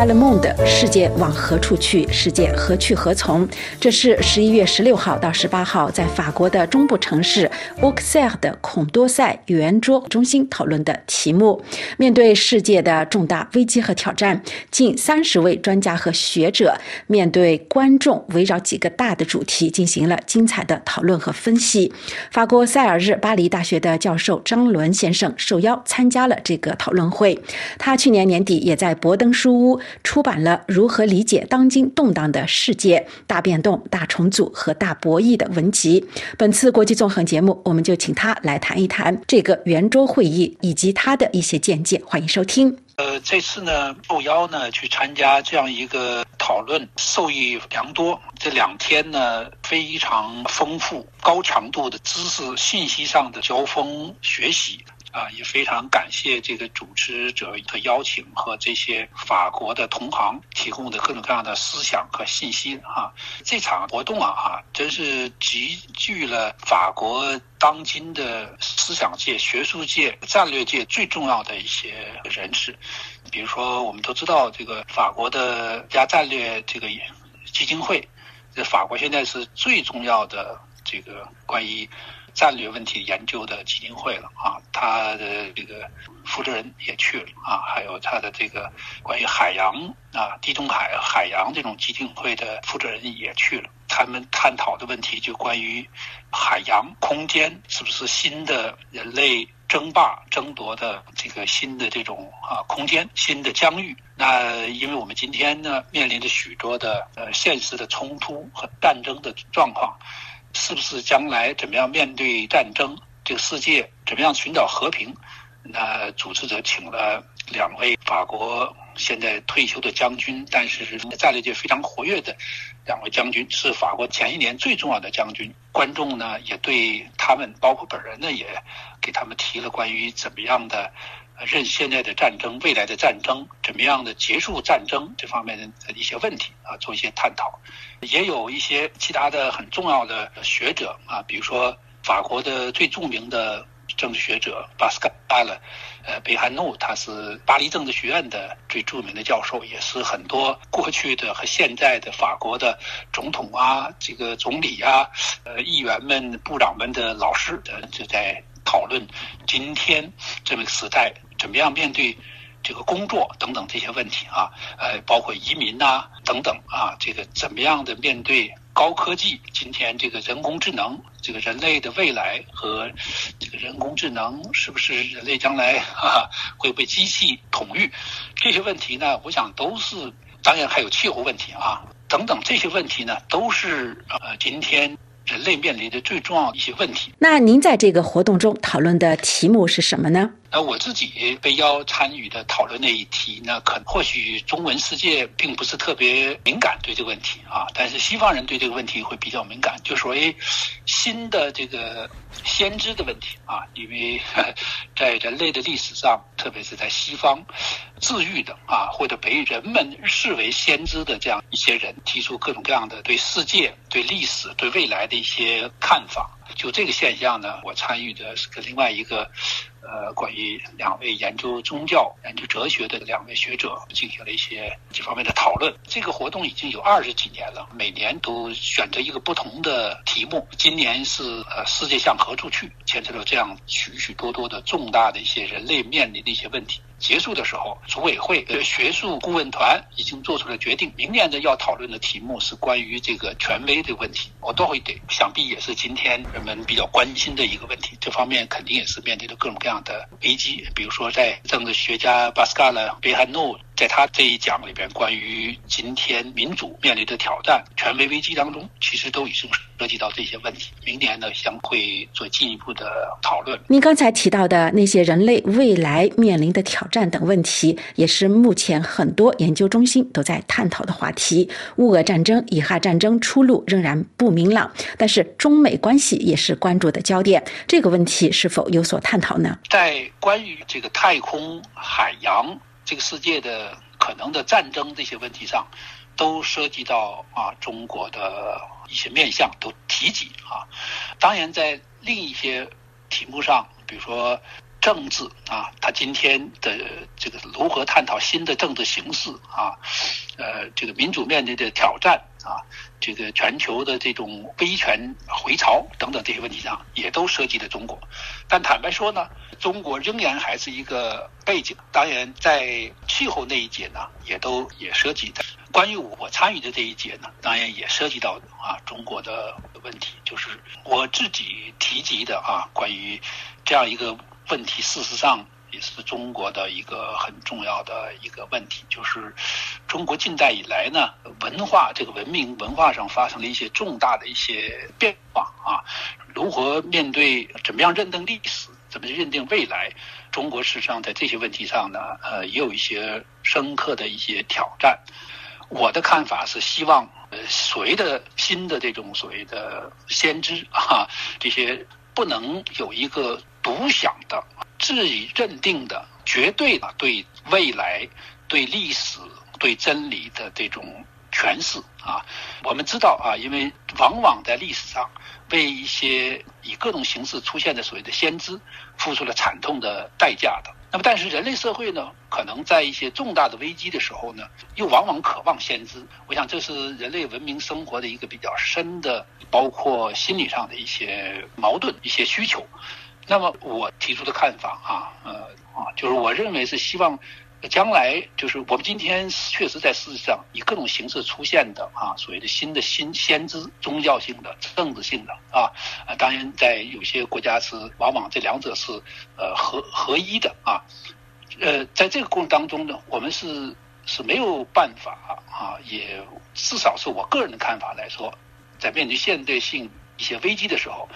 乌瓦勒蒙的世界往何处去？世界何去何从？这是十一月十六号到十八号在法国的中部城市奥克塞尔的孔多塞圆桌中心讨论的题目。面对世界的重大危机和挑战，近三十位专家和学者面对观众，围绕几个大的主题进行了精彩的讨论和分析。法国塞尔日巴黎大学的教授张伦先生受邀参加了这个讨论会。他去年年底也在博登书屋出版了《如何理解当今动荡的世界：大变动、大重组和大博弈》的文集。本次国际纵横节目，我们就请他来谈一谈这个圆桌会议以及他的一些见解。欢迎收听。呃，这次呢，受邀呢去参加这样一个讨论，受益良多。这两天呢，非常丰富、高强度的知识信息上的交锋学习。啊，也非常感谢这个主持者的邀请和这些法国的同行提供的各种各样的思想和信息啊。这场活动啊，哈，真是集聚了法国当今的思想界、学术界、战略界最重要的一些人士。比如说，我们都知道这个法国的国家战略这个基金会，这法国现在是最重要的这个关于。战略问题研究的基金会了啊，他的这个负责人也去了啊，还有他的这个关于海洋啊、地中海海洋这种基金会的负责人也去了。他们探讨的问题就关于海洋空间是不是新的人类争霸争夺的这个新的这种啊空间、新的疆域。那因为我们今天呢面临着许多的呃现实的冲突和战争的状况。是不是将来怎么样面对战争？这个世界怎么样寻找和平？那主持者请了两位法国现在退休的将军，但是是战略界非常活跃的两位将军，是法国前一年最重要的将军。观众呢也对他们，包括本人呢，也给他们提了关于怎么样的。认现在的战争、未来的战争，怎么样的结束战争这方面的一些问题啊，做一些探讨。也有一些其他的很重要的学者啊，比如说法国的最著名的政治学者巴斯卡勒，呃，贝汉诺，他是巴黎政治学院的最著名的教授，也是很多过去的和现在的法国的总统啊、这个总理啊、呃，议员们、部长们的老师，呃，就在讨论今天这个时代。怎么样面对这个工作等等这些问题啊？呃，包括移民呐、等等啊，这个怎么样的面对高科技？今天这个人工智能，这个人类的未来和这个人工智能是不是人类将来啊会被机器统御？这些问题呢，我想都是，当然还有气候问题啊等等这些问题呢，都是呃今天。人类面临的最重要一些问题。那您在这个活动中讨论的题目是什么呢？那我自己被邀参与的讨论那一题呢，可或许中文世界并不是特别敏感对这个问题啊，但是西方人对这个问题会比较敏感，就所谓新的这个先知的问题啊，因为 在人类的历史上，特别是在西方治愈的啊，或者被人们视为先知的这样一些人，提出各种各样的对世界、对历史、对未来的一些看法。就这个现象呢，我参与的是跟另外一个。呃，关于两位研究宗教、研究哲学的两位学者进行了一些这方面的讨论。这个活动已经有二十几年了，每年都选择一个不同的题目。今年是呃，世界向何处去？牵扯到这样许许多多的重大的一些人类面临的一些问题。结束的时候，组委会的学术顾问团已经做出了决定，明年的要讨论的题目是关于这个权威的问题。我都会给，想必也是今天人们比较关心的一个问题。这方面肯定也是面临着各种各样的危机，比如说在政治学家巴斯卡勒·贝汉诺。在他这一讲里边，关于今天民主面临的挑战、权威危机当中，其实都已经涉及到这些问题。明年呢，将会做进一步的讨论。您刚才提到的那些人类未来面临的挑战等问题，也是目前很多研究中心都在探讨的话题。乌俄战争、以哈战争出路仍然不明朗，但是中美关系也是关注的焦点。这个问题是否有所探讨呢？在关于这个太空、海洋。这个世界的可能的战争这些问题上，都涉及到啊中国的一些面向都提及啊。当然，在另一些题目上，比如说政治啊，他今天的这个如何探讨新的政治形势啊，呃，这个民主面临的挑战啊，这个全球的这种威权回潮等等这些问题上，也都涉及了中国。但坦白说呢，中国仍然还是一个背景。当然，在气候那一节呢，也都也涉及的。关于我参与的这一节呢，当然也涉及到啊中国的问题，就是我自己提及的啊，关于这样一个问题，事实上也是中国的一个很重要的一个问题，就是中国近代以来呢，文化这个文明文化上发生了一些重大的一些变化啊，如何面对，怎么样认定历史，怎么认定未来，中国事实上在这些问题上呢，呃，也有一些深刻的一些挑战。我的看法是，希望呃，所谓的新的这种所谓的先知啊，这些不能有一个独享的、自己认定的、绝对的对未来、对历史、对真理的这种诠释啊。我们知道啊，因为往往在历史上为一些以各种形式出现的所谓的先知，付出了惨痛的代价的。那么，但是人类社会呢，可能在一些重大的危机的时候呢，又往往渴望先知。我想，这是人类文明生活的一个比较深的，包括心理上的一些矛盾、一些需求。那么，我提出的看法啊，呃啊，就是我认为是希望。将来就是我们今天确实在事实上以各种形式出现的啊，所谓的新的新先知，宗教性的、政治性的啊啊，当然在有些国家是往往这两者是呃合合一的啊，呃，在这个过程当中呢，我们是是没有办法啊，也至少是我个人的看法来说，在面对现代性一些危机的时候。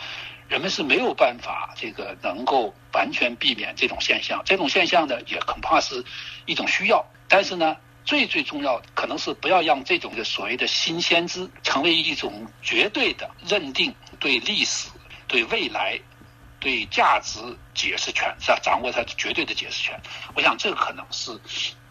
人们是没有办法这个能够完全避免这种现象，这种现象呢也恐怕是一种需要。但是呢，最最重要可能是不要让这种的所谓的新先知成为一种绝对的认定对历史、对未来、对价值解释权，是吧？掌握它的绝对的解释权。我想这个可能是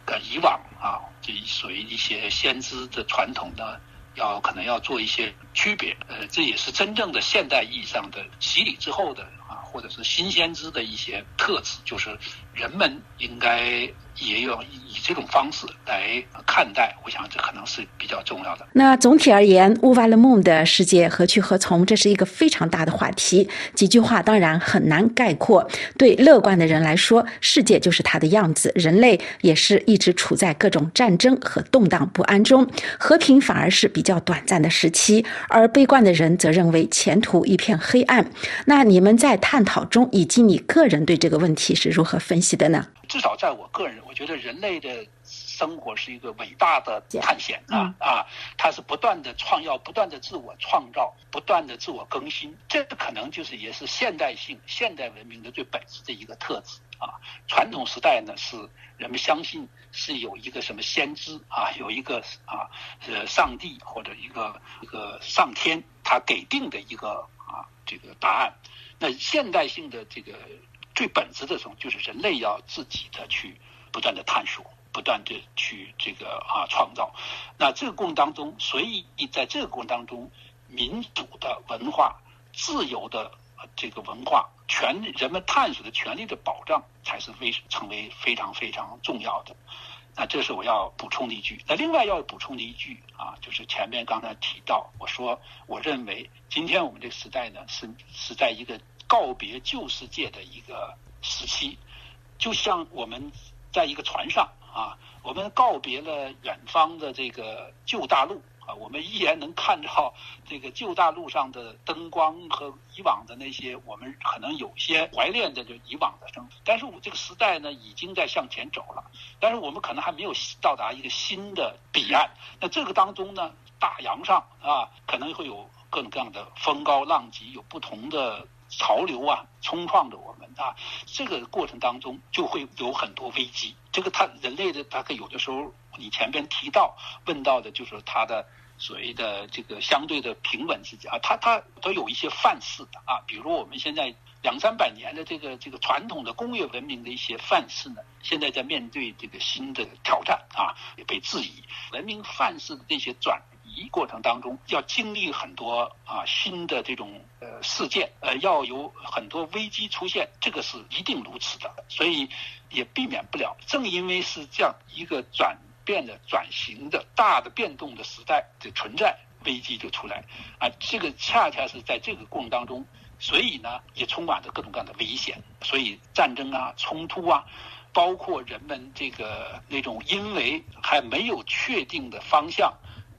跟以往啊这属于一些先知的传统呢。要可能要做一些区别，呃，这也是真正的现代意义上的洗礼之后的啊，或者是新先知的一些特质，就是人们应该。也要以这种方式来看待，我想这可能是比较重要的。那总体而言，乌瓦勒梦的世界何去何从？这是一个非常大的话题。几句话当然很难概括。对乐观的人来说，世界就是它的样子，人类也是一直处在各种战争和动荡不安中，和平反而是比较短暂的时期。而悲观的人则认为前途一片黑暗。那你们在探讨中，以及你个人对这个问题是如何分析的呢？至少在我个人，我觉得人类的生活是一个伟大的探险啊啊！它是不断的创造，不断的自我创造，不断的自我更新。这可能就是也是现代性、现代文明的最本质的一个特质啊。传统时代呢，是人们相信是有一个什么先知啊，有一个啊，呃，上帝或者一个一个上天他给定的一个啊这个答案。那现代性的这个。最本质的种就是人类要自己的去不断的探索，不断的去这个啊创造。那这个过程当中，所以在这个过程当中，民主的文化、自由的这个文化、权人们探索的权利的保障，才是非成为非常非常重要的。那这是我要补充的一句。那另外要补充的一句啊，就是前面刚才提到，我说我认为今天我们这个时代呢，是是在一个。告别旧世界的一个时期，就像我们在一个船上啊，我们告别了远方的这个旧大陆啊，我们依然能看到这个旧大陆上的灯光和以往的那些我们可能有些怀念的就以往的生活。但是我这个时代呢，已经在向前走了，但是我们可能还没有到达一个新的彼岸。那这个当中呢，大洋上啊，可能会有各种各样的风高浪急，有不同的。潮流啊，冲撞着我们啊，这个过程当中就会有很多危机。这个他人类的，他可有的时候，你前边提到问到的，就是他的所谓的这个相对的平稳自己啊，他他都有一些范式的啊，比如我们现在两三百年的这个这个传统的工业文明的一些范式呢，现在在面对这个新的挑战啊，也被质疑。文明范式的这些转移。移过程当中，要经历很多啊新的这种呃事件，呃，要有很多危机出现，这个是一定如此的，所以也避免不了。正因为是这样一个转变的、转型的大的变动的时代的存在，危机就出来啊。这个恰恰是在这个过程当中，所以呢，也充满着各种各样的危险。所以战争啊、冲突啊。包括人们这个那种，因为还没有确定的方向，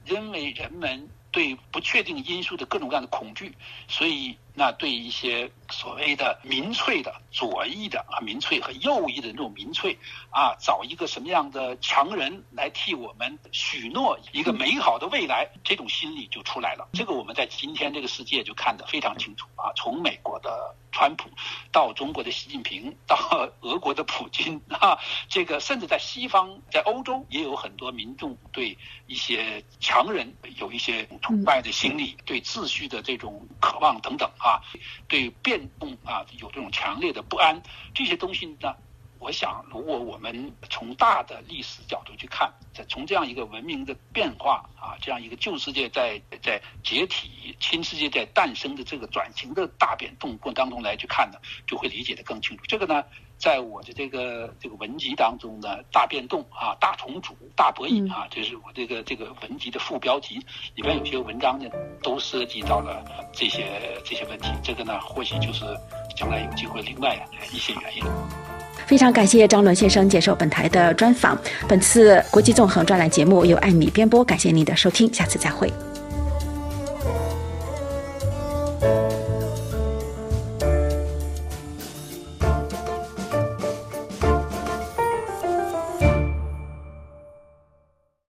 因为人们对不确定因素的各种各样的恐惧，所以。那对一些所谓的民粹的左翼的啊，民粹和右翼的那种民粹啊，找一个什么样的强人来替我们许诺一个美好的未来，这种心理就出来了。这个我们在今天这个世界就看得非常清楚啊，从美国的川普到中国的习近平，到俄国的普京啊，这个甚至在西方，在欧洲也有很多民众对一些强人有一些崇拜的心理，对秩序的这种渴望等等。啊对变动啊有这种强烈的不安，这些东西呢，我想如果我们从大的历史角度去看，在从这样一个文明的变化啊，这样一个旧世界在在解体、新世界在诞生的这个转型的大变动过程当中来去看呢，就会理解的更清楚。这个呢。在我的这个这个文集当中呢，大变动啊，大重组，大博弈啊，这是我这个这个文集的副标题。里边有些文章呢，都涉及到了这些这些问题。这个呢，或许就是将来有机会另外一些原因。非常感谢张伦先生接受本台的专访。本次国际纵横专栏节目由艾米编播，感谢您的收听，下次再会。